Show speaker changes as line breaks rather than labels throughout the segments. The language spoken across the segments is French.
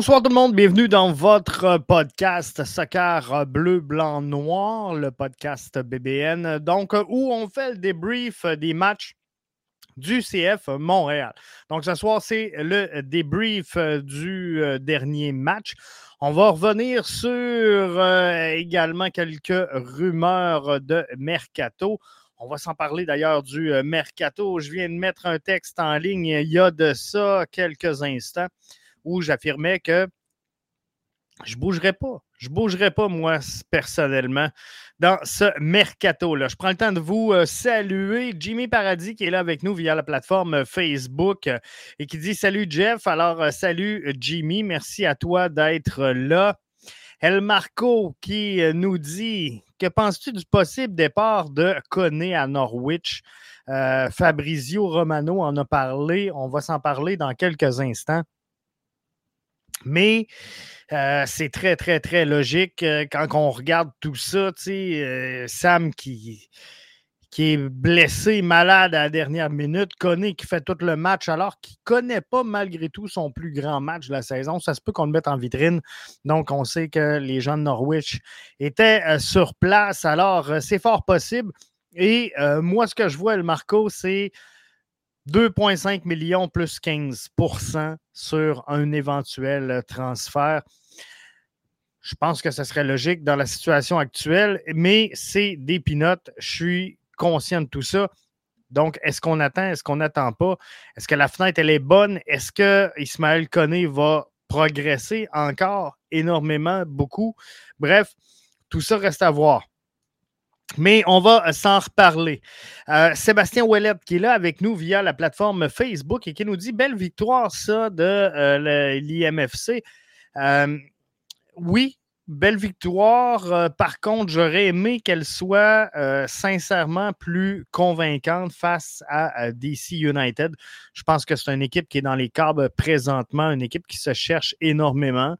bonsoir tout le monde. Bienvenue dans votre podcast Soccer Bleu, Blanc, Noir, le podcast BBN. Donc, où on fait le débrief des matchs du CF Montréal. Donc, ce soir, c'est le débrief du dernier match. On va revenir sur euh, également quelques rumeurs de mercato. On va s'en parler d'ailleurs du euh, mercato. Je viens de mettre un texte en ligne il y a de ça quelques instants où j'affirmais que je ne bougerai pas. Je ne bougerai pas, moi, personnellement, dans ce mercato-là. Je prends le temps de vous euh, saluer. Jimmy Paradis qui est là avec nous via la plateforme Facebook euh, et qui dit Salut Jeff. Alors, euh, salut Jimmy. Merci à toi d'être là. El Marco qui nous dit Que penses-tu du possible départ de Coné à Norwich? Fabrizio Romano en a parlé. On va s'en parler dans quelques instants. Mais euh, c'est très, très, très logique euh, quand on regarde tout ça. Euh, Sam qui, qui est blessé, malade à la dernière minute, connaît qui fait tout le match alors qu'il ne connaît pas malgré tout son plus grand match de la saison. Ça se peut qu'on le mette en vitrine. Donc, on sait que les gens de Norwich étaient sur place. Alors, c'est fort possible. Et moi, ce que je vois, le Marco, c'est 2,5 millions plus 15% sur un éventuel transfert. Je pense que ce serait logique dans la situation actuelle, mais c'est des pinottes. Je suis conscient de tout ça. Donc, est-ce qu'on attend? Est-ce qu'on n'attend pas? Est-ce que la fenêtre, elle est bonne? Est-ce que Ismaël Koné va progresser encore énormément, beaucoup? Bref, tout ça reste à voir. Mais on va s'en reparler. Euh, Sébastien Ouellet qui est là avec nous via la plateforme Facebook et qui nous dit belle victoire, ça, de euh, l'IMFC. Euh, oui, belle victoire. Euh, par contre, j'aurais aimé qu'elle soit euh, sincèrement plus convaincante face à, DC United. Je pense que c'est une équipe qui est dans les câbles présentement, une équipe qui se cherche énormément.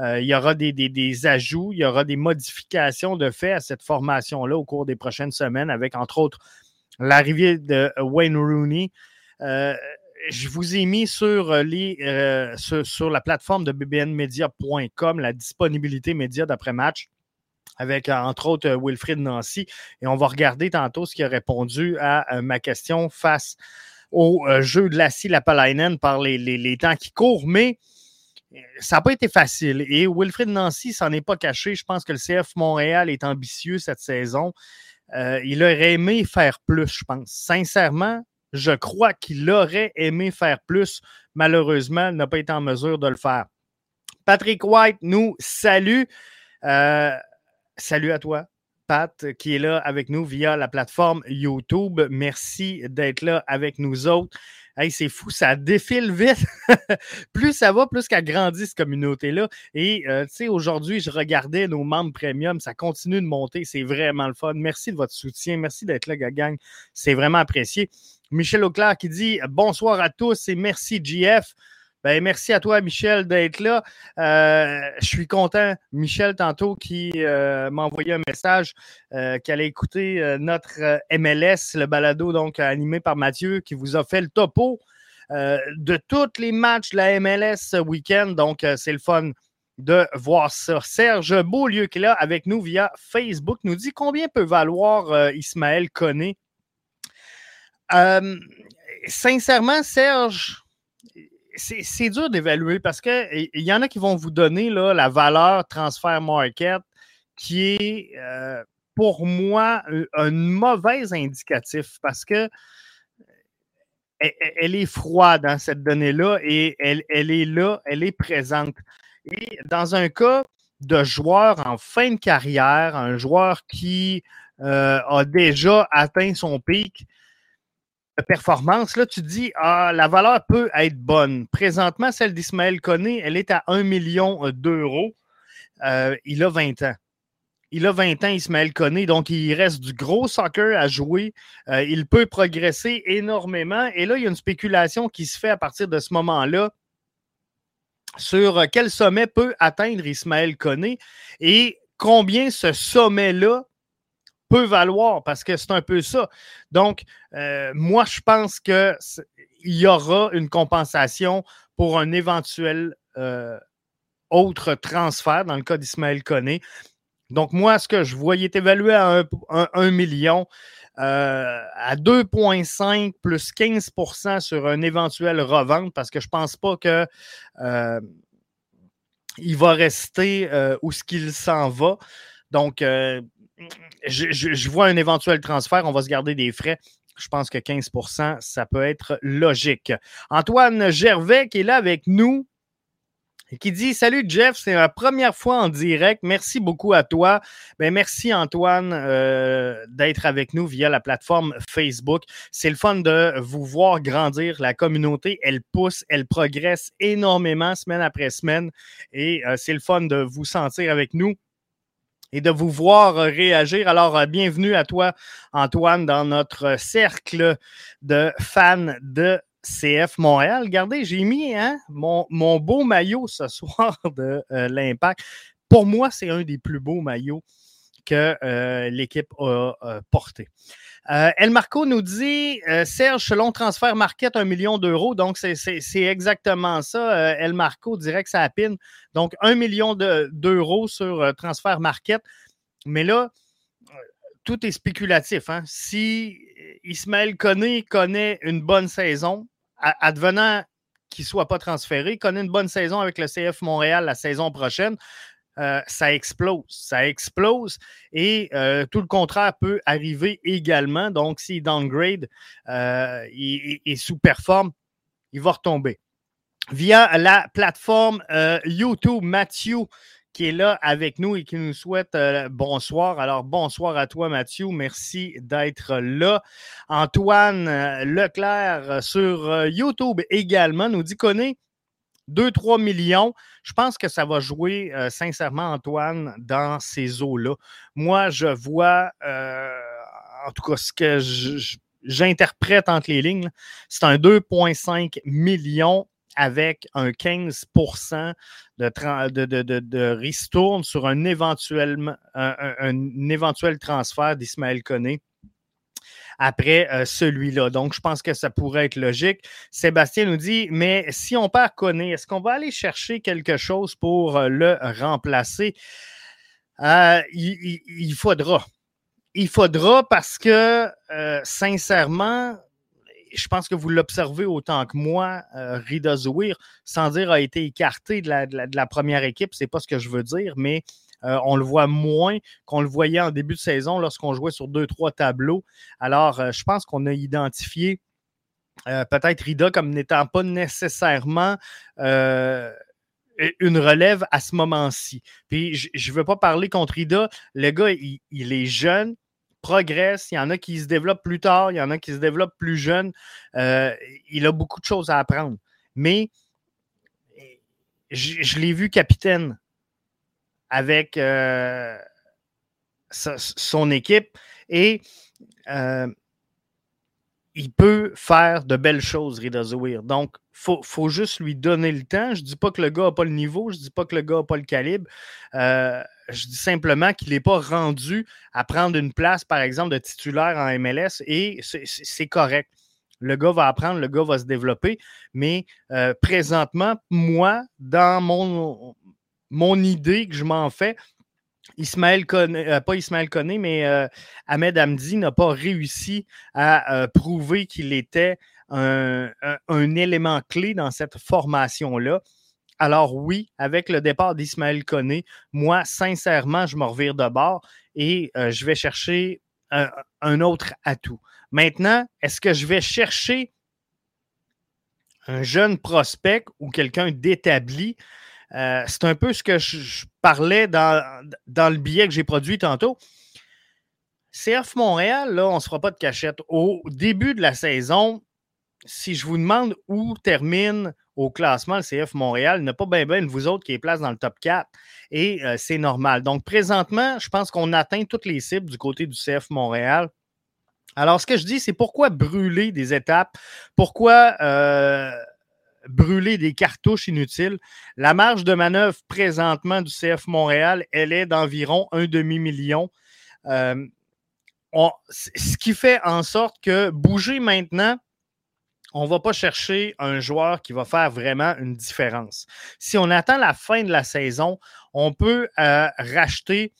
Euh, il y aura des, des, ajouts, il y aura des modifications de fait à cette formation-là au cours des prochaines semaines, avec entre autres l'arrivée de Wayne Rooney je vous ai mis sur, euh, les, euh, sur, la plateforme de bbnmedia.com la disponibilité média d'après-match avec, euh, entre autres, Wilfrid Nancy. Et on va regarder tantôt ce qui a répondu à ma question face au jeu de Lassie Lapalainen par les, les, temps qui courent. Mais ça n'a pas été facile. Et Wilfrid Nancy s'en est pas caché. Je pense que le CF Montréal est ambitieux cette saison. il aurait aimé faire plus, je pense. Sincèrement, je crois qu'il aurait aimé faire plus. Malheureusement, il n'a pas été en mesure de le faire. Patrick White nous salue. Euh, salut à toi, Pat, qui est là avec nous via la plateforme YouTube. Merci d'être là avec nous autres. Hey, c'est fou, ça défile vite. plus ça va, plus qu'elle grandit, cette communauté-là. Et, euh, tu sais, aujourd'hui, je regardais nos membres premium, ça continue de monter. C'est vraiment le fun. Merci de votre soutien. Merci d'être là, gang. C'est vraiment apprécié. Michel Auclair qui dit bonsoir à tous et merci, JF. Ben, merci à toi, Michel, d'être là. Euh, je suis content, Michel, tantôt, qui euh, m'a envoyé un message euh, qu'elle a écouté notre MLS, le balado donc animé par Mathieu, qui vous a fait le topo de tous les matchs de la MLS ce week-end. Donc, c'est le fun de voir ça. Serge Beaulieu, qui est là avec nous via Facebook, nous dit combien peut valoir Ismaël Koné euh, sincèrement, Serge, c'est dur d'évaluer parce qu'il y en a qui vont vous donner la valeur transfert market qui est euh, pour moi un, mauvais indicatif parce que elle, est froide dans cette donnée-là et elle, elle, est là, elle est présente. Et dans un cas de joueur en fin de carrière, un joueur qui euh, a déjà atteint son pic, performance, là, tu dis, ah, la valeur peut être bonne. Présentement, celle d'Ismaël Koné, elle est à 1 million d'euros. Euh, il a 20 ans. Il a 20 ans, Ismaël Koné, donc il reste du gros soccer à jouer. Euh, il peut progresser énormément. Et là, il y a une spéculation qui se fait à partir de ce moment-là sur quel sommet peut atteindre Ismaël Koné et combien ce sommet-là peut valoir parce que c'est un peu ça. Donc, euh, moi, je pense qu'il y aura une compensation pour un éventuel euh, autres transferts, dans le cas d'Ismaël Koné. Donc, moi, ce que je vois, il est évalué à 1 million. Euh, à 2,5 plus 15% sur un éventuel revente parce que je ne pense pas que il va rester euh, où ce qu'il s'en va. Donc, je, vois un éventuel transfert. On va se garder des frais. Je pense que 15% ça peut être logique. Antoine Gervais qui est là avec nous qui dit Salut Jeff, c'est ma première fois en direct. Merci beaucoup à toi. Ben, merci Antoine euh, d'être avec nous via la plateforme Facebook. C'est le fun de vous voir grandir. La communauté, elle pousse, elle progresse énormément semaine après semaine et euh, c'est le fun de vous sentir avec nous et de vous voir réagir. Alors, euh, bienvenue à toi, Antoine, dans notre cercle de fans de CF Montréal. Regardez, j'ai mis hein, mon, beau maillot ce soir de euh, l'Impact. Pour moi, c'est un des plus beaux maillots que euh, l'équipe a porté. Euh, El Marco nous dit Serge, selon Transfert Market, un million d'euros. Donc, c'est exactement ça. El Marco que ça apine. Donc, un million d'euros sur Transfert Market. Mais là, tout est spéculatif. Hein. Si Ismaël Koné connaît une bonne saison, advenant qu'il ne soit pas transféré, connaît une bonne saison avec le CF Montréal la saison prochaine, euh, ça explose. Ça explose et euh, tout le contraire peut arriver également. Donc, s'il downgrade euh, et sous-performe, il va retomber. Via la plateforme YouTube, Mathieu qui est là avec nous et qui nous souhaite euh, bonsoir. Alors, bonsoir à toi, Mathieu. Merci d'être là. Antoine euh, Leclerc euh, sur YouTube également nous dit qu'on est 2-3 millions. Je pense que ça va jouer, sincèrement, Antoine, dans ces eaux-là. Moi, je vois, en tout cas, ce que j'interprète entre les lignes, c'est un 2,5 millions avec un 15 de, de, de, de, ristourne sur un éventuel, un, éventuel transfert d'Ismaël Koné après euh, celui-là. Donc, je pense que ça pourrait être logique. Sébastien nous dit, mais si on perd Koné, est-ce qu'on va aller chercher quelque chose pour euh, le remplacer? Euh, il, faudra. Il faudra parce que, sincèrement, je pense que vous l'observez autant que moi, Rida Zouir, sans dire a été écarté de la, première équipe, c'est pas ce que je veux dire, mais euh, on le voit moins qu'on le voyait en début de saison lorsqu'on jouait sur deux, trois tableaux. Alors, euh, je pense qu'on a identifié peut-être Rida comme n'étant pas nécessairement une relève à ce moment-ci. Puis je ne veux pas parler contre Rida. Le gars, il est jeune, progresse, il y en a qui se développent plus tard, il y en a qui se développent plus jeunes. Euh, il a beaucoup de choses à apprendre. Mais je, l'ai vu capitaine avec euh, son équipe et euh, il peut faire de belles choses, Rida Zouir. Donc, il faut, juste lui donner le temps. Je ne dis pas que le gars n'a pas le niveau, je ne dis pas que le gars n'a pas le calibre. Euh, je dis simplement qu'il n'est pas rendu à prendre une place, par exemple, de titulaire en MLS et c'est correct. Le gars va apprendre, le gars va se développer, mais présentement, moi, dans mon, mon idée que je m'en fais, Ismaël euh, pas Ismaël Koné, mais euh, Ahmed Hamdi n'a pas réussi à euh, prouver qu'il était un, élément clé dans cette formation-là. Alors oui, avec le départ d'Ismaël Koné, moi, sincèrement, je me revire de bord et je vais chercher un, autre atout. Maintenant, est-ce que je vais chercher un jeune prospect ou quelqu'un d'établi? Euh, c'est un peu ce que je, parlais dans, le billet que j'ai produit tantôt. CF Montréal, là, on ne se fera pas de cachette. Au début de la saison, si je vous demande où termine au classement le CF Montréal, il n'y a pas bien ben vous autres qui est place dans le top 4. Et euh, c'est normal. Donc, présentement, je pense qu'on atteint toutes les cibles du côté du CF Montréal. Alors, ce que je dis, c'est pourquoi brûler des étapes? Pourquoi euh, brûler des cartouches inutiles. La marge de manœuvre présentement du CF Montréal, elle est d'environ un demi-million. Euh, ce qui fait en sorte que bouger maintenant, on ne va pas chercher un joueur qui va faire vraiment une différence. Si on attend la fin de la saison, on peut euh, racheter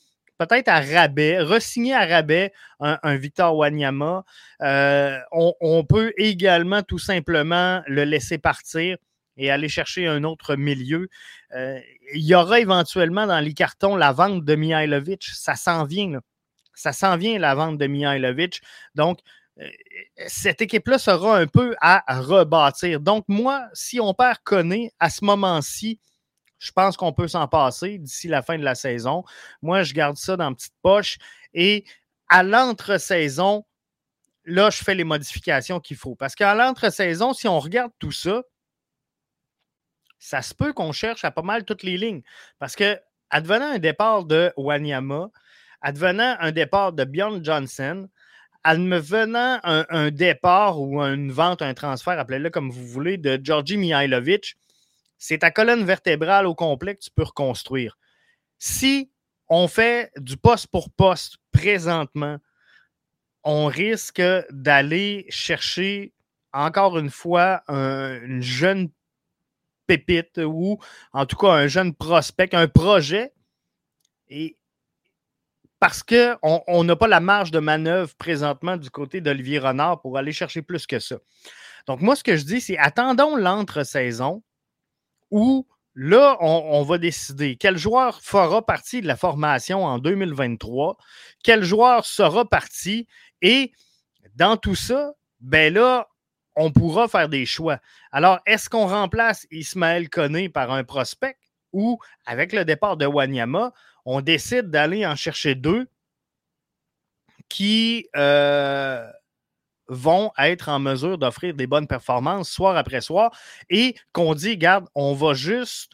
peut-être à rabais, resigner à rabais un, Victor Wanyama. Euh, on, peut également tout simplement le laisser partir et aller chercher un autre milieu. Euh, il y aura éventuellement dans les cartons la vente de Mihailovic. Ça s'en vient. Ça s'en vient la vente de Mihailovic. Donc, euh, cette équipe-là sera un peu à rebâtir. Donc, moi, si on perd Koné à ce moment-ci, je pense qu'on peut s'en passer d'ici la fin de la saison. Moi, je garde ça dans petite poche. Et à l'entre-saison, là, je fais les modifications qu'il faut. Parce qu'à l'entre-saison, si on regarde tout ça, ça se peut qu'on cherche à pas mal toutes les lignes. Parce que, advenant un départ de Wanyama, advenant un départ de Bjorn Johnson, advenant un, un départ ou une vente, un transfert, appelez-le comme vous voulez, de Georgi Mihailovic, c'est ta colonne vertébrale au complet que tu peux reconstruire. Si on fait du poste pour poste présentement, on risque d'aller chercher encore une fois une jeune pépite ou en tout cas un jeune prospect, un projet. Et parce qu'on n'a pas la marge de manœuvre présentement du côté d'Olivier Renard pour aller chercher plus que ça. Donc, moi, ce que je dis, c'est attendons l'entre-saison où là, on, va décider quel joueur fera partie de la formation en 2023, quel joueur sera parti, et dans tout ça, ben là, on pourra faire des choix. Alors, est-ce qu'on remplace Ismaël Koné par un prospect ou, avec le départ de Wanyama, on décide d'aller en chercher deux qui euh, vont être en mesure d'offrir des bonnes performances soir après soir et qu'on dit, garde, on va juste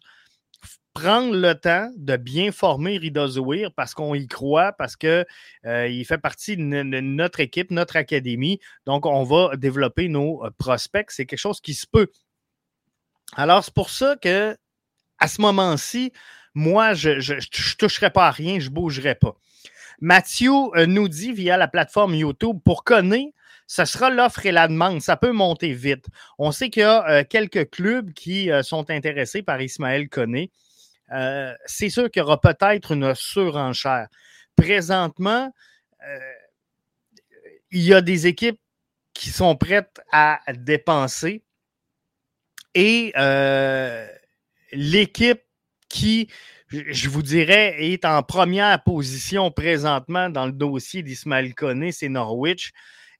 prendre le temps de bien former Rida Zouir parce qu'on y croit, parce qu'il euh, fait partie de, notre équipe, notre académie. Donc, on va développer nos euh, prospects. C'est quelque chose qui se peut. Alors, c'est pour ça que à ce moment-ci, moi, je ne toucherai pas à rien, je ne bougerai pas. Mathieu euh, nous dit via la plateforme YouTube pour connaître ce sera l'offre et la demande. Ça peut monter vite. On sait qu'il y a euh, quelques clubs qui euh, sont intéressés par Ismaël Koné. Euh, c'est sûr qu'il y aura peut-être une surenchère. Présentement, il y a des équipes qui sont prêtes à dépenser et l'équipe qui, je vous dirais, est en première position présentement dans le dossier d'Ismaël Koné, c'est Norwich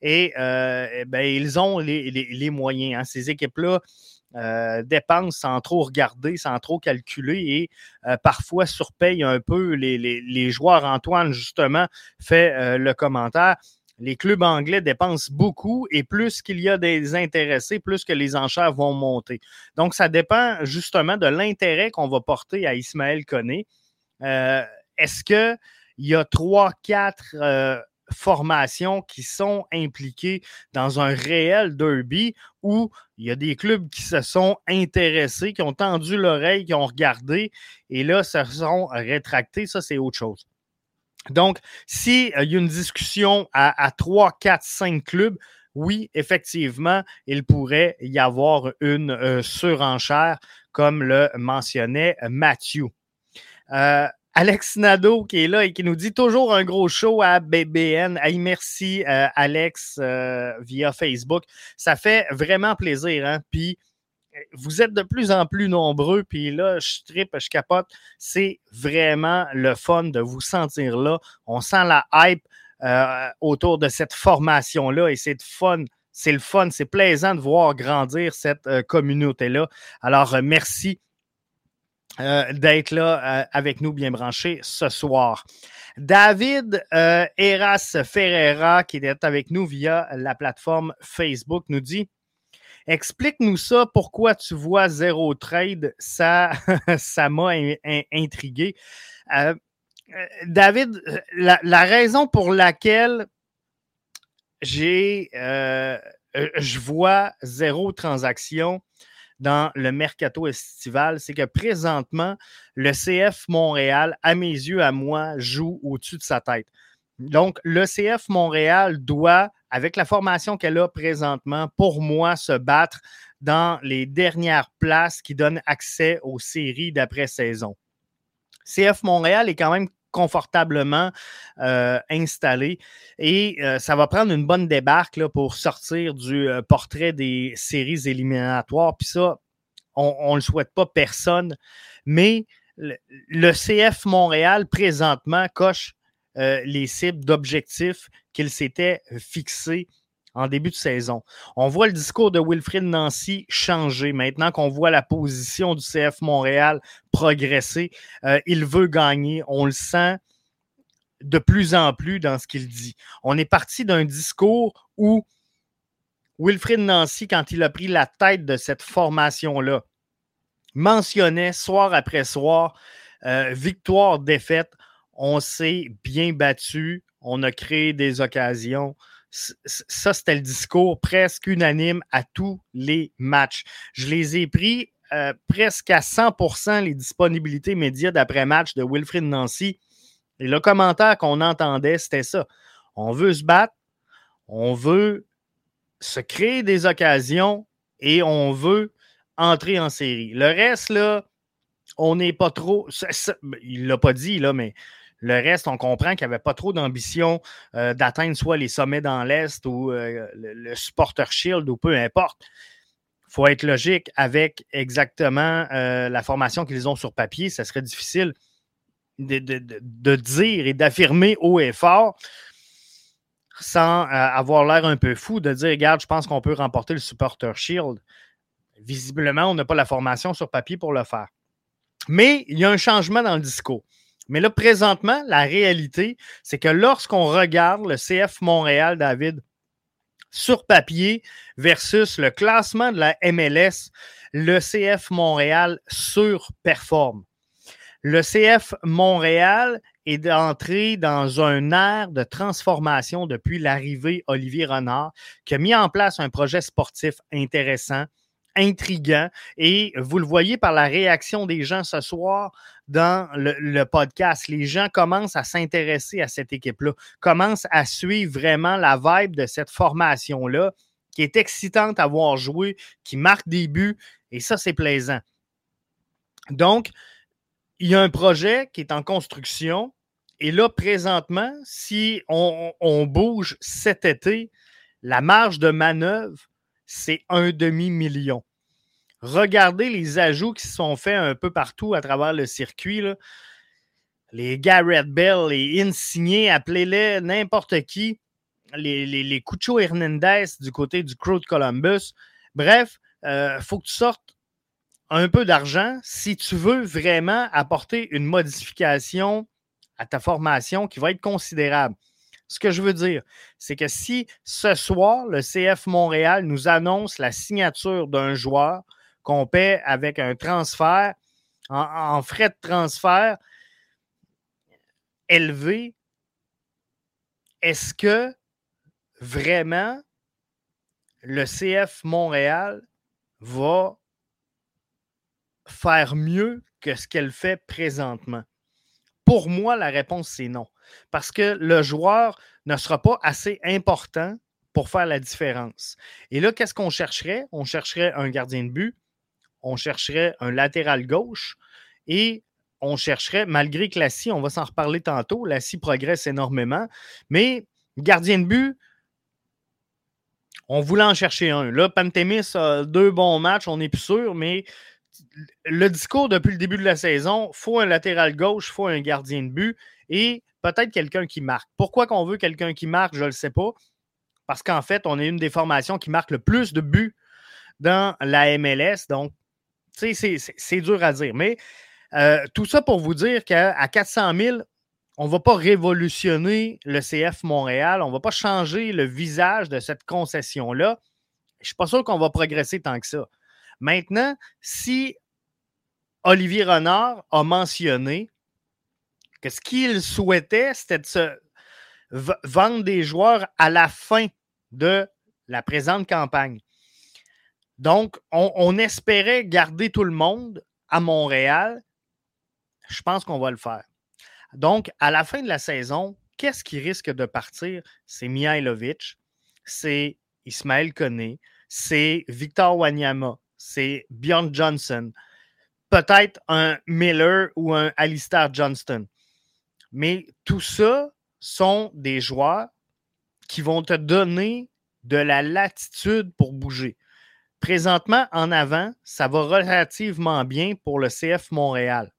et euh, eh ben, ils ont les, moyens. Hein. Ces équipes-là euh, dépensent sans trop regarder, sans trop calculer et euh, parfois surpayent un peu les, joueurs. Antoine, justement, fait le commentaire les clubs anglais dépensent beaucoup et plus qu'il y a des intéressés, plus que les enchères vont monter. Donc, ça dépend justement de l'intérêt qu'on va porter à Ismaël Koné. Est-ce qu'il y a trois, quatre formations qui sont impliquées dans un réel derby où il y a des clubs qui se sont intéressés, qui ont tendu l'oreille, qui ont regardé et là, se sont rétractés. Ça, c'est autre chose. Donc, s'il euh, y a une discussion à, 3, 4, 5 clubs, oui, effectivement, il pourrait y avoir une euh, surenchère, comme le mentionnait Mathieu. Euh, Alex Nado qui est là et qui nous dit toujours un gros show à BBN. merci euh, Alex euh, via Facebook. Ça fait vraiment plaisir. Hein? Puis vous êtes de plus en plus nombreux. Puis là, je tripe, je capote. C'est vraiment le fun de vous sentir là. On sent la hype euh, autour de cette formation-là et c'est fun c'est le fun, c'est plaisant de voir grandir cette communauté-là. Alors, merci euh, d'être là euh, avec nous, bien branché, ce soir. David euh, Eras Ferreira, qui est avec nous via la plateforme Facebook, nous dit Explique-nous ça, pourquoi tu vois zéro trade, ça ça m'a intrigué. David, la, la, raison pour laquelle j'ai je vois zéro transaction, dans le mercato estival, c'est que présentement, le CF Montréal, à mes yeux, à moi, joue au-dessus de sa tête. Donc, le CF Montréal doit avec la formation qu'elle a présentement, pour moi, se battre dans les dernières places qui donnent accès aux séries d'après-saison. CF Montréal est quand même confortablement euh, installé. Et euh, ça va prendre une bonne débarque là, pour sortir du euh, portrait des séries éliminatoires. Puis ça, on ne le souhaite pas personne, mais le, le CF Montréal présentement coche les cibles d'objectifs qu'il s'était fixés en début de saison. On voit le discours de Wilfrid Nancy changer maintenant qu'on voit la position du CF Montréal progresser. Euh, il veut gagner. On le sent de plus en plus dans ce qu'il dit. On est parti d'un discours où Wilfrid Nancy, quand il a pris la tête de cette formation-là, mentionnait soir après soir euh, victoire, défaite. On s'est bien battu, on a créé des occasions ça, c'était le discours presque unanime à tous les matchs. Je les ai pris euh, presque à 100% les disponibilités médias d'après-match de Wilfrid Nancy. Et le commentaire qu'on entendait, c'était ça. On veut se battre, on veut se créer des occasions et on veut entrer en série. Le reste, là, on n'est pas trop. il ne l'a pas dit, là, mais le reste, on comprend qu'il n'y avait pas trop d'ambition euh, d'atteindre soit les sommets dans l'Est ou euh, le, supporter shield ou peu importe. Il faut être logique avec exactement euh, la formation qu'ils ont sur papier. Ça serait difficile de, dire et d'affirmer haut et fort sans avoir l'air un peu fou de dire regarde, je pense qu'on peut remporter le supporter shield. Visiblement, on n'a pas la formation sur papier pour le faire. Mais il y a un changement dans le discours. Mais là, présentement, la réalité, c'est que lorsqu'on regarde le CF Montréal, David, sur papier versus le classement de la MLS, le CF Montréal surperforme. Le CF Montréal est entré dans un air de transformation depuis l'arrivée Olivier Renard, qui a mis en place un projet sportif intéressant, intriguant. Et vous le voyez par la réaction des gens ce soir dans le, podcast. Les gens commencent à s'intéresser à cette équipe-là, commencent à suivre vraiment la vibe de cette formation-là, qui est excitante à voir jouer, qui marque des buts. Et ça, c'est plaisant. Donc, il y a un projet qui est en construction. Et là, présentement, si on, bouge cet été, la marge de manœuvre, c'est un demi-million regardez les ajouts qui sont faits un peu partout à travers le circuit. Les Garrett Bell, les Insigné, appelez-les n'importe qui. Les, les, les Cucho Hernandez du côté du Crew de Columbus. Bref, il euh, faut que tu sortes un peu d'argent si tu veux vraiment apporter une modification à ta formation qui va être considérable. Ce que je veux dire, c'est que si ce soir, le CF Montréal nous annonce la signature d'un joueur, qu'on paie avec un transfert, en, frais de transfert élevé, est-ce que vraiment le CF Montréal va faire mieux que ce qu'elle fait présentement? Pour moi, la réponse, c'est non. Parce que le joueur ne sera pas assez important pour faire la différence. Et là, qu'est-ce qu'on chercherait? On chercherait un gardien de but, on chercherait un latéral gauche et on chercherait, malgré que Lassie, on va s'en reparler tantôt, Lassie progresse énormément, mais gardien de but, on voulait en chercher un. Là, Pantémis a deux bons matchs, on n'est plus sûr, mais le discours depuis le début de la saison, faut un latéral gauche, faut un gardien de but et peut-être quelqu'un qui marque. Pourquoi qu'on veut quelqu'un qui marque, je ne le sais pas. Parce qu'en fait, on est une des formations qui marque le plus de buts dans la MLS. Donc, c'est dur à dire. Mais euh, tout ça pour vous dire qu'à 400 000, on ne va pas révolutionner le CF Montréal. On ne va pas changer le visage de cette concession-là. Je ne suis pas sûr qu'on va progresser tant que ça. Maintenant, si Olivier Renard a mentionné que ce qu'il souhaitait, c'était de se vendre des joueurs à la fin de la présente campagne. Donc, on, espérait garder tout le monde à Montréal. Je pense qu'on va le faire. Donc, à la fin de la saison, qu'est-ce qui risque de partir? C'est Mihailovic. c'est Ismaël Koné, c'est Victor Wanyama, c'est Bjorn Johnson, peut-être un Miller ou un Alistair Johnston. Mais tout ça sont des joueurs qui vont te donner de la latitude pour bouger. Présentement, en avant, ça va relativement bien pour le CF Montréal.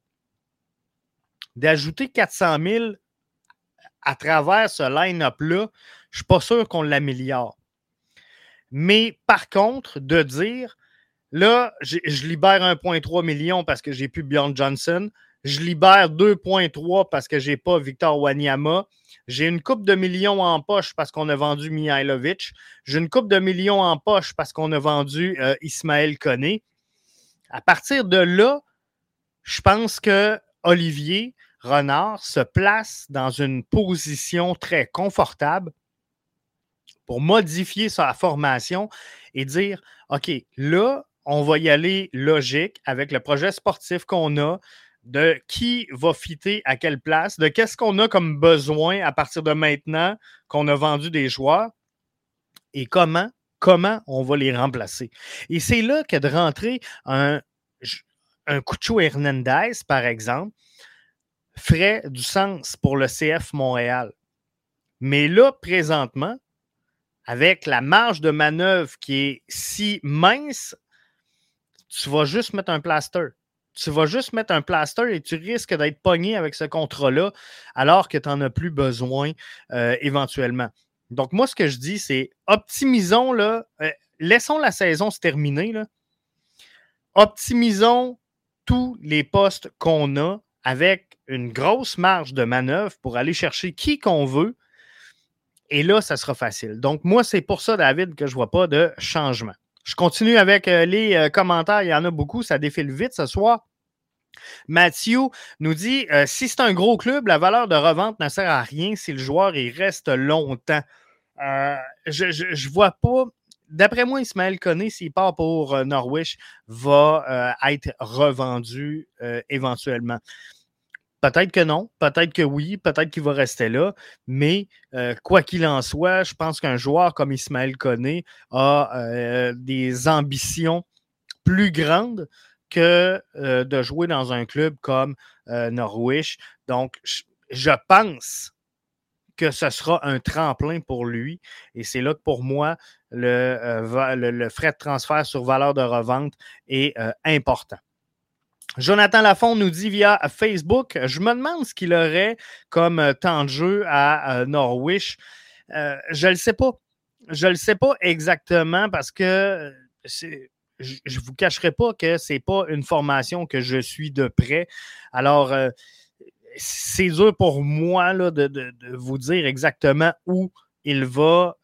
D'ajouter 400 000 à travers ce line-up-là, je ne suis pas sûr qu'on l'améliore. Mais par contre, de dire, là, je libère 1,3 million parce que j'ai plus Bjorn Johnson, je libère 2,3 parce que j'ai pas Victor Wanyama, j'ai une coupe de millions en poche parce qu'on a vendu Mihailovic, j'ai une coupe de millions en poche parce qu'on a vendu euh, Ismaël Koné. À partir de là, je pense que Olivier Renard se place dans une position très confortable pour modifier sa formation et dire OK, là, on va y aller logique avec le projet sportif qu'on a, de qui va fitter à quelle place, de qu'est-ce qu'on a comme besoin à partir de maintenant qu'on a vendu des joueurs et comment, comment on va les remplacer. Et c'est là que de rentrer un, un Cucho Hernandez, par exemple, ferait du sens pour le CF Montréal. Mais là, présentement, avec la marge de manœuvre qui est si mince, tu vas juste mettre un plaster. Tu vas juste mettre un plaster et tu risques d'être pogné avec ce contrat-là alors que tu n'en as plus besoin euh, éventuellement. Donc, moi, ce que je dis, c'est optimisons, là, euh, laissons la saison se terminer. Là. Optimisons tous les postes qu'on a avec une grosse marge de manœuvre pour aller chercher qui qu'on veut et là, ça sera facile. Donc, moi, c'est pour ça, David, que je ne vois pas de changement. Je continue avec euh, les euh, commentaires. Il y en a beaucoup. Ça défile vite ce soir. Mathieu nous dit euh, si c'est un gros club, la valeur de revente ne sert à rien si le joueur il reste longtemps. je ne vois pas. D'après moi, Ismaël Koné, s'il part pour Norwich, va être revendu éventuellement. Peut-être que non, peut-être que oui, peut-être qu'il va rester là, mais euh, quoi qu'il en soit, je pense qu'un joueur comme Ismaël Koné a euh, des ambitions plus grandes que euh, de jouer dans un club comme Norwich. Donc, je pense que ce sera un tremplin pour lui. Et c'est là que pour moi, le, le, frais de transfert sur valeur de revente est important. Jonathan Lafont nous dit via Facebook Je me demande ce qu'il aurait comme euh, temps de jeu à euh, Norwich. Euh, je ne le sais pas. Je ne le sais pas exactement parce que je ne vous cacherai pas que ce n'est pas une formation que je suis de près. Alors, c'est dur pour moi de, vous dire exactement où il va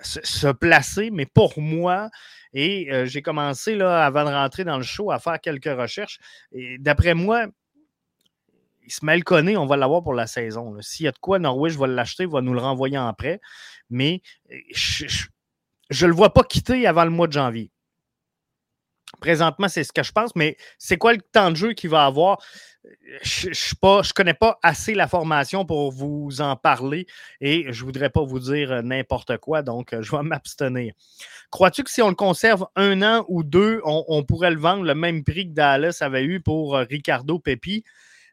se, placer, mais pour moi, et euh, j'ai commencé, là, avant de rentrer dans le show, à faire quelques recherches. Et d'après moi, Ismaël Koné, on va l'avoir pour la saison. S'il y a de quoi, Norwich va l'acheter, va nous le renvoyer en prêt. Mais euh, je ne le vois pas quitter avant le mois de janvier. Présentement, c'est ce que je pense, mais c'est quoi le temps de jeu qu'il va avoir? Je ne connais pas assez la formation pour vous en parler et je ne voudrais pas vous dire euh, n'importe quoi, donc euh, je vais m'abstenir. Crois-tu que si on le conserve un an ou deux, on, pourrait le vendre le même prix que Dallas avait eu pour euh, Ricardo Pepi?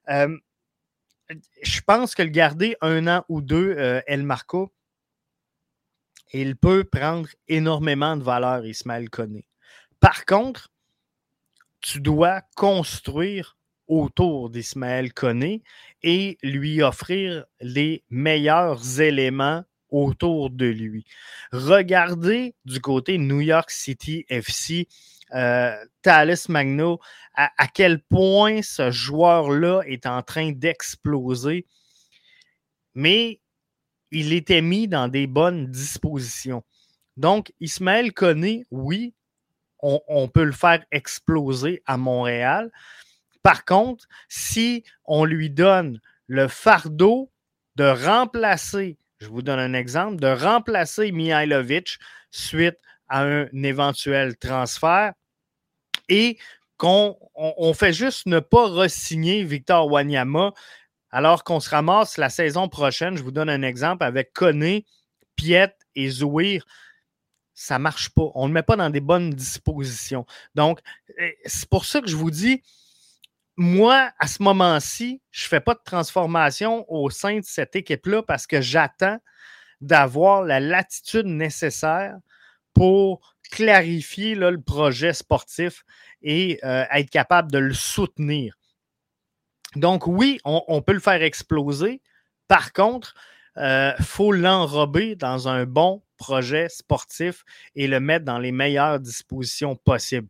je pense que le garder un an ou deux, El Marco, il peut prendre énormément de valeur, Ismaël Koné. Par contre, tu dois construire autour d'Ismaël Koné et lui offrir les meilleurs éléments autour de lui. Regardez du côté New York City FC, euh, Thales Magno, à, quel point ce joueur-là est en train d'exploser. Mais il était mis dans des bonnes dispositions. Donc, Ismaël Koné, oui, on, peut le faire exploser à Montréal. Par contre, si on lui donne le fardeau de remplacer, je vous donne un exemple, de remplacer Mihailovic suite à un éventuel transfert et qu'on on, fait juste ne pas resigner Victor Wanyama alors qu'on se ramasse la saison prochaine, je vous donne un exemple avec Koné Piet et Zouir, ça ne marche pas. On ne le met pas dans des bonnes dispositions. Donc, eh, c'est pour ça que je vous dis, moi, à ce moment-ci, je ne fais pas de transformation au sein de cette équipe-là parce que j'attends d'avoir la latitude nécessaire pour clarifier le projet sportif et euh, être capable de le soutenir. Donc oui, on, peut le faire exploser. Par contre, il euh, faut l'enrober dans un bon projet sportif et le mettre dans les meilleures dispositions possibles.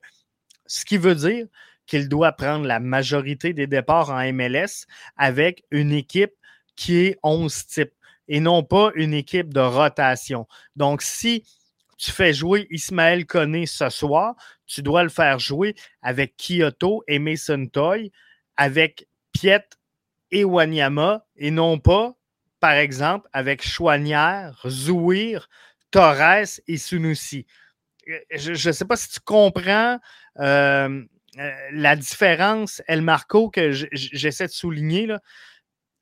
Ce qui veut dire qu'il doit prendre la majorité des départs en MLS avec une équipe qui est 11 types et non pas une équipe de rotation. Donc, si tu fais jouer Ismaël Koné ce soir, tu dois le faire jouer avec Kyoto et Mason Toy, avec Piet et Wanyama, et non pas, par exemple, avec Chouanière, Zouir, Torres et Sunusi. Euh, je ne sais pas si tu comprends euh, la différence, El Marco, que j'essaie de souligner,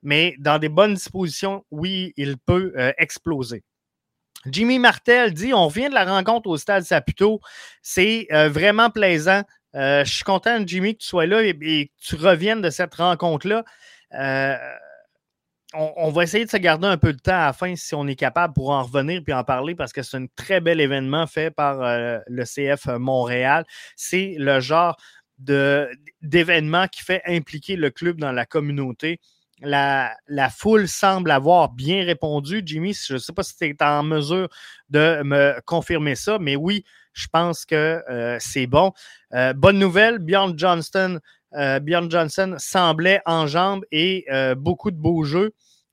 mais dans des bonnes dispositions, oui, il peut exploser. Jimmy Martel dit On vient de la rencontre au stade Saputo. C'est vraiment plaisant. je suis content, Jimmy, que tu sois là et, que tu reviennes de cette rencontre-là on, va essayer de se garder un peu de temps à la fin si on est capable pour en revenir puis en parler parce que c'est un très bel événement fait par euh, le CF Montréal. C'est le genre d'événement qui fait impliquer le club dans la communauté. La, foule semble avoir bien répondu. Jimmy, je ne sais pas si tu es en mesure de me confirmer ça, mais oui, je pense que euh, c'est bon. Euh, bonne nouvelle, Bjorn Johnston euh, Johnson semblait en jambes et beaucoup de beaux jeux.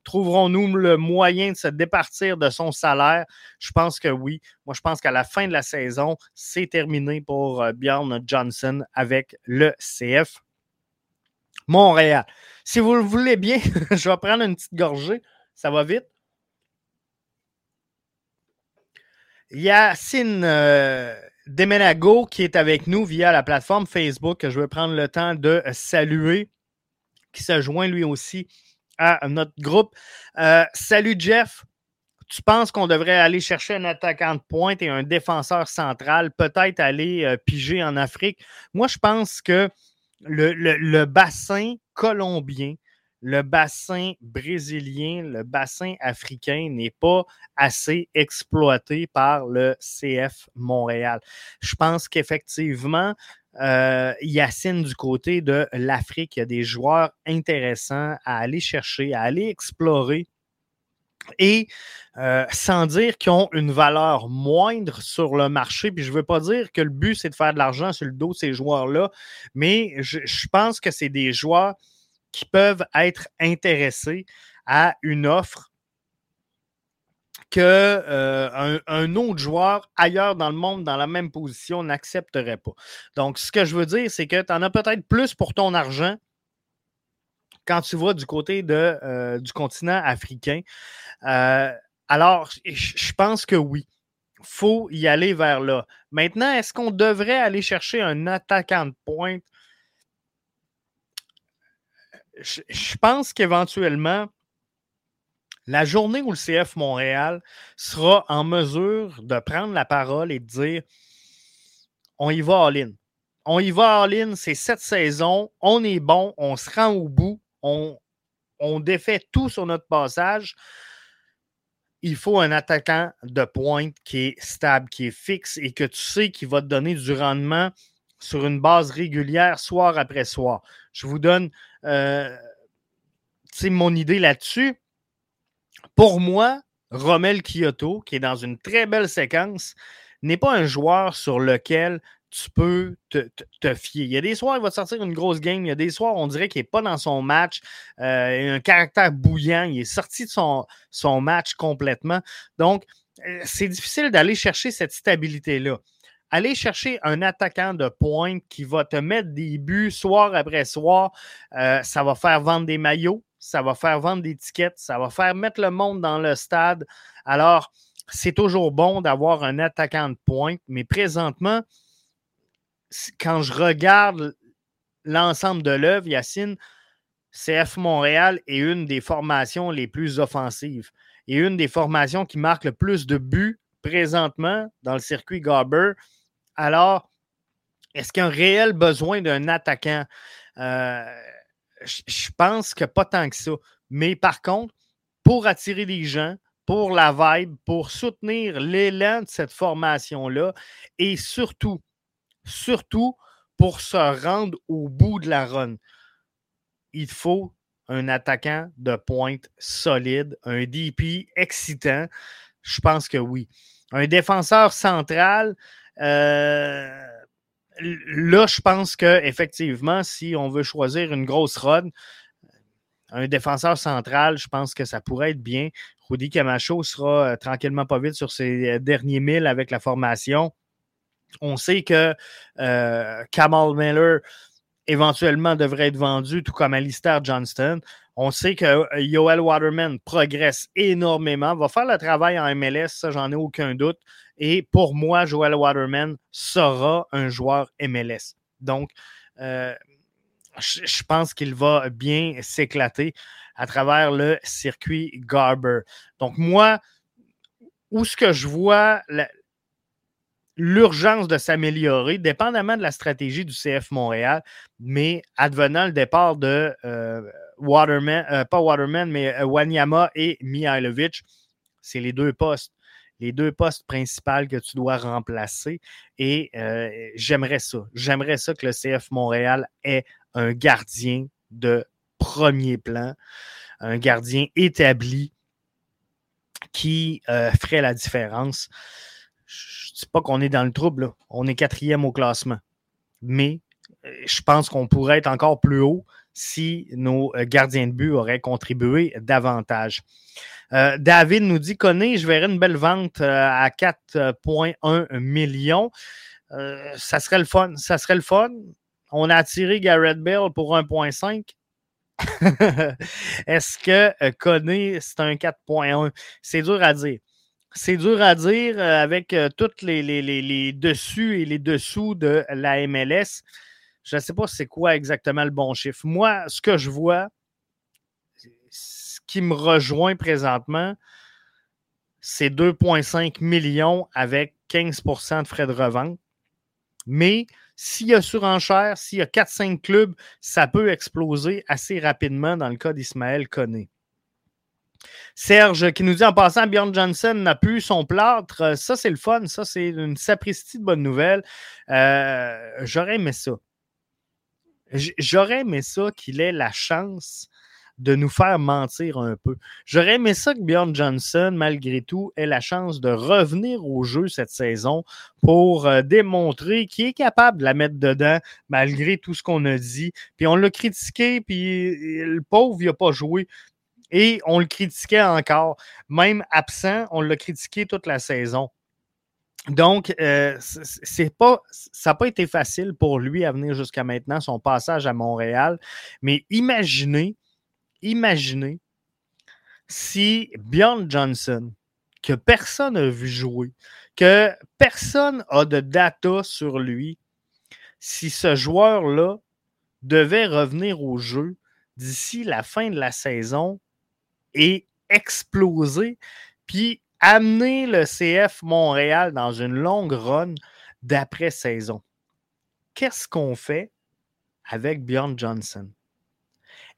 Trouverons-nous le moyen de se départir de son salaire? Je pense que oui. Moi, je pense qu'à la fin de la saison, c'est terminé pour euh, Bjorn Johnson avec le CF Montréal. Si vous le voulez bien, je vais prendre une petite gorgée. Ça va vite? Yacine Demenago qui est avec nous via la plateforme Facebook, que je vais prendre le temps de saluer, qui se joint lui aussi à notre groupe. Euh, salut Jeff. Tu penses qu'on devrait aller chercher un attaquant de pointe et un défenseur central, peut-être aller euh, piger en Afrique? Moi, je pense que le bassin colombien le bassin brésilien, le bassin africain n'est pas assez exploité par le CF Montréal. Je pense qu'effectivement, euh, Yacine, du côté de l'Afrique, il y a des joueurs intéressants à aller chercher, à aller explorer. Et euh, sans dire qu'ils ont une valeur moindre sur le marché, puis je ne veux pas dire que le but, c'est de faire de l'argent sur le dos de ces joueurs-là, mais je pense que c'est des joueurs qui peuvent être intéressés à une offre que euh, un, autre joueur ailleurs dans le monde, dans la même position, n'accepterait pas. Donc, ce que je veux dire, c'est que tu en as peut-être plus pour ton argent quand tu vas du côté de, euh, du continent africain. Euh, alors, je pense que oui. Il faut y aller vers là. Maintenant, est-ce qu'on devrait aller chercher un attaquant de pointe? Je, pense qu'éventuellement, la journée où le CF Montréal sera en mesure de prendre la parole et de dire on y va all-in. On y va all-in, c'est cette saison, on est bon, on se rend au bout, on, défait tout sur notre passage. Il faut un attaquant de pointe qui est stable, qui est fixe et que tu sais qu'il va te donner du rendement sur une base régulière, soir après soir. Je vous donne euh, mon idée là-dessus. Pour moi, Romel Kyoto, qui est dans une très belle séquence, n'est pas un joueur sur lequel tu peux te, fier. Il y a des soirs, il va te sortir une grosse game. Il y a des soirs, on dirait qu'il n'est pas dans son match. Euh, il a un caractère bouillant. Il est sorti de son, match complètement. Donc, euh, c'est difficile d'aller chercher cette stabilité-là aller chercher un attaquant de pointe qui va te mettre des buts soir après soir. Euh, ça va faire vendre des maillots, ça va faire vendre des tickets, ça va faire mettre le monde dans le stade. Alors, c'est toujours bon d'avoir un attaquant de pointe, mais présentement, quand je regarde l'ensemble de l'œuvre, Yacine, CF Montréal est une des formations les plus offensives. est une des formations qui marque le plus de buts présentement dans le circuit Garber. Alors, est-ce qu'il y a un réel besoin d'un attaquant? Euh, je pense que pas tant que ça. Mais par contre, pour attirer des gens, pour la vibe, pour soutenir l'élan de cette formation-là et surtout, surtout pour se rendre au bout de la run, il faut un attaquant de pointe solide, un DP excitant. Je pense que oui. Un défenseur central, euh, là, je pense qu'effectivement, si on veut choisir une grosse run, un défenseur central, je pense que ça pourrait être bien. Rudy Camacho sera euh, tranquillement pas vite sur ses euh, derniers milles avec la formation. On sait que euh, Kamal Miller éventuellement devrait être vendu, tout comme Alistair Johnston. On sait que Yoel Waterman progresse énormément, va faire le travail en MLS, ça, j'en ai aucun doute. Et pour moi, Joel Waterman sera un joueur MLS. Donc, je pense qu'il va bien s'éclater à travers le circuit Garber. Donc, moi, où ce que je vois l'urgence de s'améliorer, dépendamment de la stratégie du CF Montréal, mais advenant le départ de euh, Waterman, euh, pas Waterman, mais euh, Wanyama et Mihailovic, c'est les deux postes les deux postes principaux que tu dois remplacer. Et j'aimerais ça. J'aimerais ça que le CF Montréal ait un gardien de premier plan, un gardien établi qui euh, ferait la différence. Je ne dis pas qu'on est dans le trouble, on est quatrième au classement, mais euh, je pense qu'on pourrait être encore plus haut si nos euh, gardiens de but auraient contribué davantage. David nous dit Connais, je verrais une belle vente à 4,1 millions. ça serait le fun. On a attiré Garrett Bell pour 1,5. Est-ce que euh, c'est un 4.1? C'est dur à dire. C'est dur à dire euh, avec euh, tous les, les, dessus et les dessous de la MLS. Je ne sais pas c'est quoi exactement le bon chiffre. Moi, ce que je vois, ce qui me rejoint présentement, c'est 2,5 millions avec 15% de frais de revente. Mais s'il y a surenchère, s'il y a 4-5 clubs, ça peut exploser assez rapidement dans le cas d'Ismaël Koné. Serge qui nous dit en passant, Bjorn Johnson n'a plus son plâtre. Ça, c'est le fun. Ça, c'est une sapristi de bonne nouvelle. Euh, j'aurais aimé ça. J'aurais aimé ça qu'il ait la chance de nous faire mentir un peu. J'aurais aimé ça que Bjorn Johnson, malgré tout, ait la chance de revenir au jeu cette saison pour euh, démontrer qu'il est capable de la mettre dedans malgré tout ce qu'on a dit. Puis on l'a critiqué, puis le pauvre, il n'a pas joué. Et on le critiquait encore. Même absent, on l'a critiqué toute la saison. Donc, euh, pas, ça n'a pas été facile pour lui à venir jusqu'à maintenant, son passage à Montréal. Mais imaginez imaginez si Bjorn Johnson, que personne n'a vu jouer, que personne a de data sur lui, si ce joueur-là devait revenir au jeu d'ici la fin de la saison et exploser, puis amener le CF Montréal dans une longue run d'après-saison. Qu'est-ce qu'on fait avec Bjorn Johnson?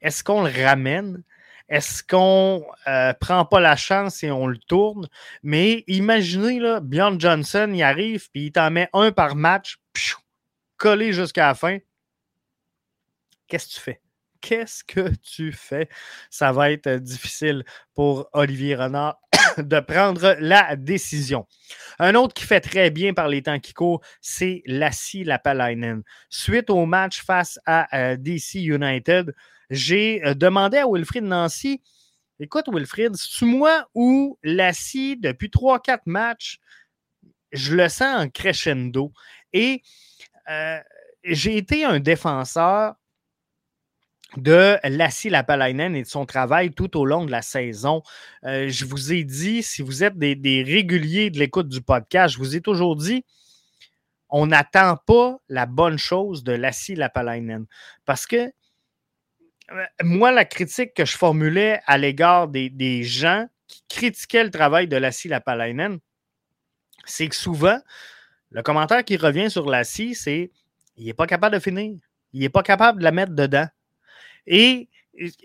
Est-ce qu'on le ramène? Est-ce qu'on ne euh, prend pas la chance et on le tourne? Mais imaginez, là, Bjorn Johnson, il arrive puis il t'en met un par match, collé jusqu'à la fin. Qu'est-ce que tu fais? Qu'est-ce que tu fais? Ça va être difficile pour Olivier Renard de prendre la décision. Un autre qui fait très bien par les temps qui courent, c'est Lassie Lapalainen. Suite au match face à euh, DC United, j'ai euh, demandé à Wilfried Nancy Écoute, Wilfried, c'est moi ou Lassie, depuis 3-4 matchs, je le sens en crescendo. Et euh, j'ai été un défenseur de Lassie Lapalainen et de son travail tout au long de la saison. Euh, je vous ai dit, si vous êtes des, réguliers de l'écoute du podcast, je vous ai toujours dit, on n'attend pas la bonne chose de Lassie Lapalainen. Parce que moi, la critique que je formulais à l'égard des, gens qui critiquaient le travail de Lassie Lapalainen, c'est que souvent, le commentaire qui revient sur Lassie, c'est il n'est pas capable de finir. Il n'est pas capable de la mettre dedans. Et,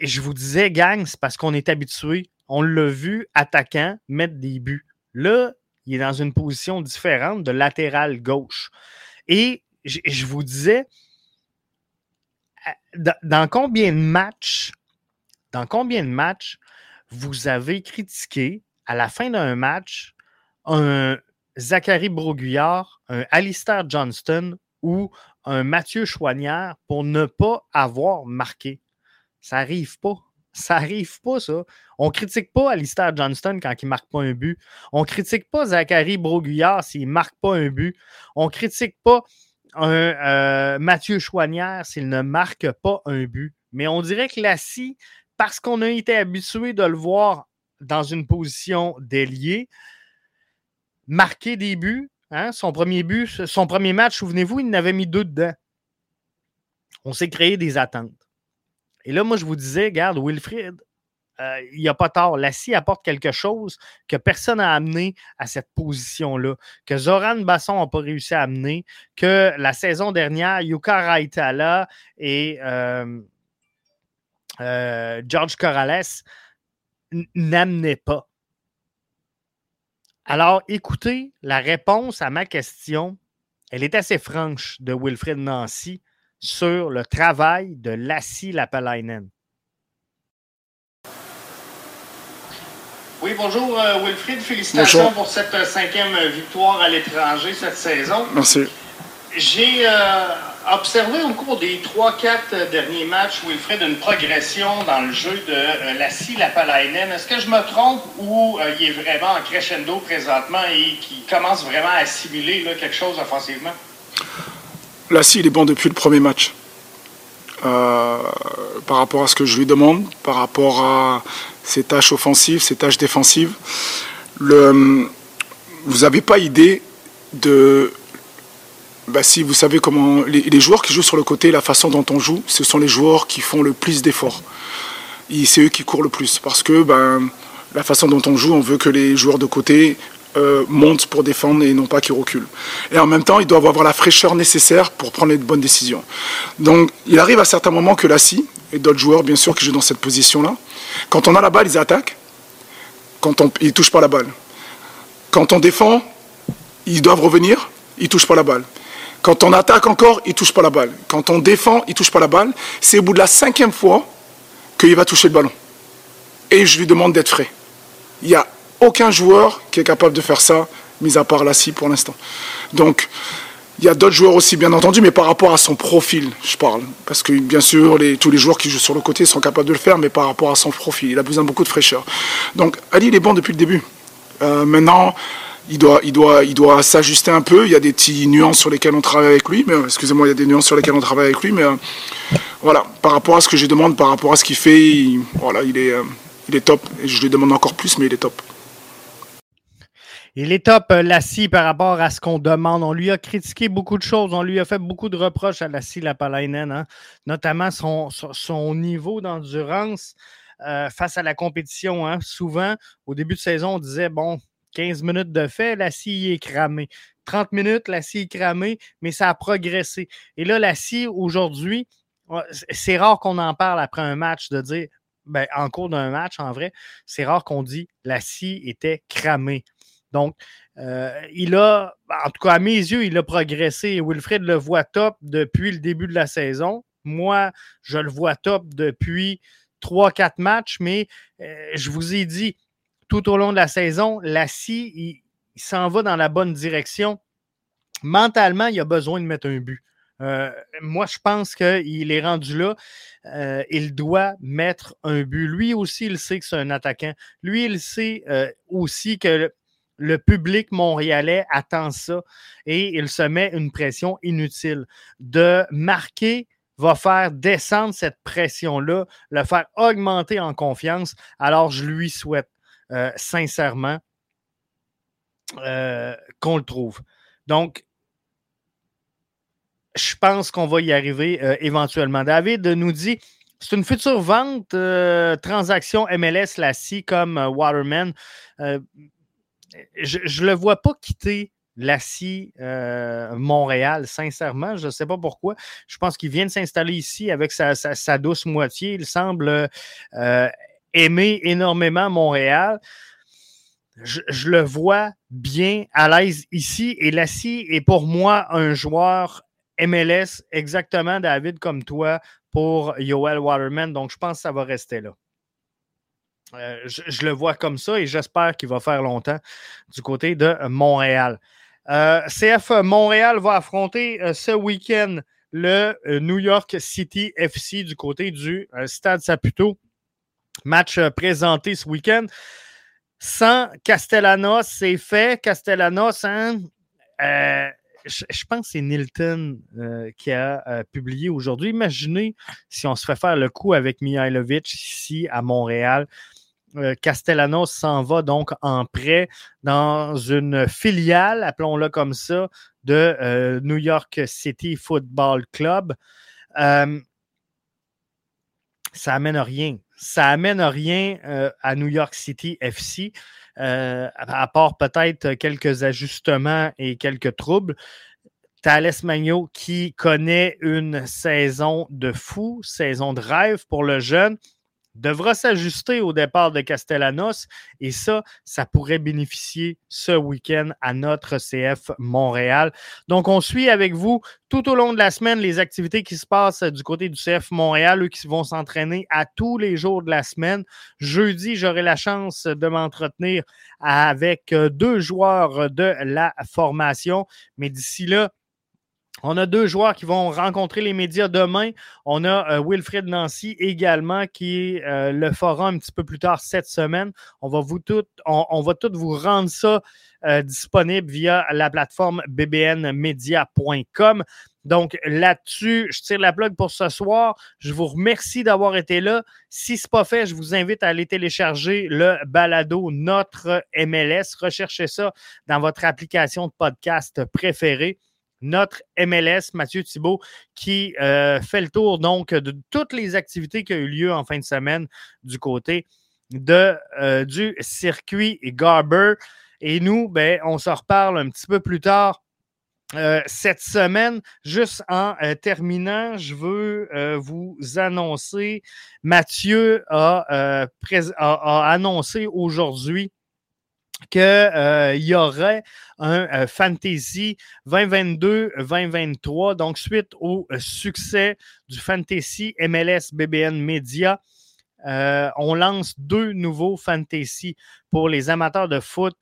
je vous disais, gang, c'est parce qu'on est habitué. On l'a vu attaquant mettre des buts. Là, il est dans une position différente de latéral gauche. Et je, vous disais, euh, dans, combien de matchs, dans combien de matchs vous avez critiqué à la fin d'un match un Zachary Broguillard, un Alistair Johnston ou un Mathieu Chouanière pour ne pas avoir marqué? Ça n'arrive pas. Ça n'arrive pas, ça. On ne critique pas Alistair Johnston quand il ne marque pas un but. On ne critique pas Zachary Broguillard s'il ne marque pas un but. On ne critique pas euh, Mathieu Chouanière s'il ne marque pas un but. Mais on dirait que Lassie, parce qu'on a été habitué de le voir dans une position d'ailier, marquer des buts, Hein, son premier but, son premier match, souvenez-vous, il n'avait mis deux dedans. On s'est créé des attentes. Et là, moi, je vous disais, regarde, Wilfried, euh, il n'y a pas tort. Lassie apporte quelque chose que personne n'a amené à cette position-là, que Zoran Basson n'a pas réussi à amener, que la saison dernière, Yuka Raitala et euh, euh, George Corrales n'amenaient pas. Alors, écoutez, la réponse à ma question, elle est assez franche de Wilfred Nancy sur le travail de Lassie Lapalainen. Oui, bonjour euh, Wilfried. Félicitations pour cette euh, cinquième victoire à l'étranger cette saison.
Merci.
J'ai euh, observé au cours des 3-4 derniers matchs, Wilfred, une progression dans le jeu de euh, Lassie Lapalainen. Est-ce que je me trompe ou euh, il est vraiment en crescendo présentement et qu'il commence vraiment à assimiler quelque chose offensivement?
Lassie, il est bon depuis le premier match. Euh, par rapport à ce que je lui demande, par rapport à ses tâches offensives, ses tâches défensives. Vous n'avez pas idée de bah si vous savez comment les, joueurs qui jouent sur le côté, la façon dont on joue, ce sont les joueurs qui font le plus d'efforts. C'est eux qui courent le plus parce que ben, la façon dont on joue, on veut que les joueurs de côté euh, montent pour défendre et non pas qu'ils reculent. Et en même temps, ils doivent avoir la fraîcheur nécessaire pour prendre les bonnes décisions. Donc, il arrive à certains moments que Lassie et d'autres joueurs, bien sûr, qui jouent dans cette position-là, quand on a la balle, ils attaquent. Quand on, ils touchent pas la balle. Quand on défend, ils doivent revenir, ils touchent pas la balle. Quand on attaque encore, il ne touche pas la balle. Quand on défend, il ne touche pas la balle. C'est au bout de la cinquième fois qu'il va toucher le ballon. Et je lui demande d'être frais. Il n'y a aucun joueur qui est capable de faire ça, mis à part Lassie pour l'instant. Donc, il y a d'autres joueurs aussi, bien entendu, mais par rapport à son profil, je parle. Parce que, bien sûr, tous les joueurs qui jouent sur le côté sont capables de le faire, mais par rapport à son profil, il a besoin beaucoup de fraîcheur. Donc, Ali, il est bon depuis le début. Euh, maintenant, il doit s'ajuster un peu. Il y a des petites nuances sur lesquelles on travaille avec lui. Mais excusez-moi, il y a des nuances sur lesquelles on travaille avec lui. Mais euh, voilà, par rapport à ce que je demande, par rapport à ce qu'il fait, il, voilà, il est, euh, il est top. Et je lui demande encore plus, mais il est top.
Il est top, euh, Lassie, par rapport à ce qu'on demande. On lui a critiqué beaucoup de choses. On lui a fait beaucoup de reproches à Lassie Lapalainen, hein? notamment son, son niveau d'endurance face à la compétition. Hein? Souvent, au début de saison, on disait, bon, 15 minutes de fait, la scie est cramée. 30 minutes, la scie est cramée, mais ça a progressé. Et là, la scie, aujourd'hui, c'est rare qu'on en parle après un match, de dire, ben, en cours d'un match, en vrai, c'est rare qu'on dit la scie était cramée. Donc, euh, il a, en tout cas, à mes yeux, il a progressé. Wilfred le voit top depuis le début de la saison. Moi, je le vois top depuis 3-4 matchs, mais euh, je vous ai dit, tout au long de la saison, Lassie, il, s'en va dans la bonne direction. Mentalement, il a besoin de mettre un but. Euh, moi, je pense qu'il est rendu là. Il doit mettre un but. Lui aussi, il sait que c'est un attaquant. Lui, il sait aussi que le, public montréalais attend ça et il se met une pression inutile. De marquer va faire descendre cette pression-là, le faire augmenter en confiance. Alors, je lui souhaite. Euh, sincèrement, euh, qu'on le trouve. Donc, je pense qu'on va y arriver euh, éventuellement. David nous dit c'est une future vente, transaction MLS, la C comme Waterman. Je ne le vois pas quitter Lassie Montréal, sincèrement. Je ne sais pas pourquoi. Je pense qu'il vient de s'installer ici avec sa, douce moitié. Il semble aimer énormément Montréal. Je, le vois bien à l'aise ici. Et Lassie est pour moi un joueur MLS exactement, David, comme toi, pour Yoel Waterman. Donc, je pense que ça va rester là. Je, le vois comme ça et j'espère qu'il va faire longtemps du côté de Montréal. Euh, CF Montréal va affronter euh, ce week-end le euh, New York City FC du côté du Stade Saputo. Match présenté ce week-end. Sans Castellanos, c'est fait. Castellanos, hein, je, pense que c'est Nilton qui a publié aujourd'hui. Imaginez si on se fait faire le coup avec Mihailovic ici à Montréal. Euh, Castellanos s'en va donc en prêt dans une filiale, appelons-le comme ça, de euh, New York City Football Club. Euh, ça amène rien. Ça amène rien à New York City FC, à part peut-être quelques ajustements et quelques troubles. Thales Magno qui connaît une saison de fou, saison de rêve pour le jeune devra s'ajuster au départ de Castellanos et ça, ça pourrait bénéficier ce week-end à notre CF Montréal. Donc, on suit avec vous tout au long de la semaine les activités qui se passent du côté du CF Montréal, eux qui vont s'entraîner à tous les jours de la semaine. Jeudi, j'aurai la chance de m'entretenir avec deux joueurs de la formation, mais d'ici là, on a deux joueurs qui vont rencontrer les médias demain. On a euh, Wilfred Nancy également qui euh, le fera un petit peu plus tard cette semaine. On va vous tout, on, va tout vous rendre ça euh, disponible via la plateforme bbnmedia.com. Donc là-dessus, je tire la plug pour ce soir. Je vous remercie d'avoir été là. Si ce n'est pas fait, je vous invite à aller télécharger le balado Notre MLS. Recherchez ça dans votre application de podcast préférée notre MLS, Mathieu Thibault, qui euh, fait le tour donc de toutes les activités qui ont eu lieu en fin de semaine du côté de, euh, du circuit Garber. Et nous, ben, on se reparle un petit peu plus tard euh, cette semaine, juste en terminant, je veux vous annoncer, Mathieu a annoncé aujourd'hui qu'il euh, y aurait un euh, Fantasy 2022-2023. Donc, suite au euh, succès du Fantasy MLS BBN Media, on lance deux nouveaux Fantasy pour les amateurs de foot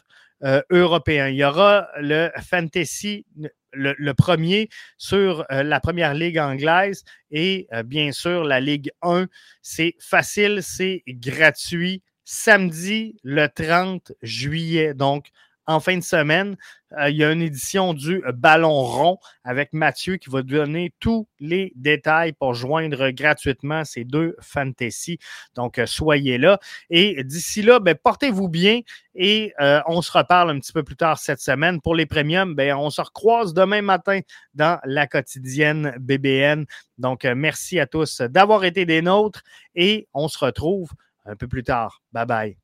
européens. Il y aura le Fantasy, le, premier sur la première ligue anglaise et bien sûr la Ligue 1. C'est facile, c'est gratuit samedi le 30 juillet. Donc, en fin de semaine, euh, il y a une édition du Ballon rond avec Mathieu qui va donner tous les détails pour joindre gratuitement ces deux fantasy. Donc, euh, soyez là. Et d'ici là, ben, portez-vous bien et euh, on se reparle un petit peu plus tard cette semaine. Pour les premiums, ben, on se recroise demain matin dans la quotidienne BBN. Donc, merci à tous d'avoir été des nôtres et on se retrouve un peu plus tard. Bye bye.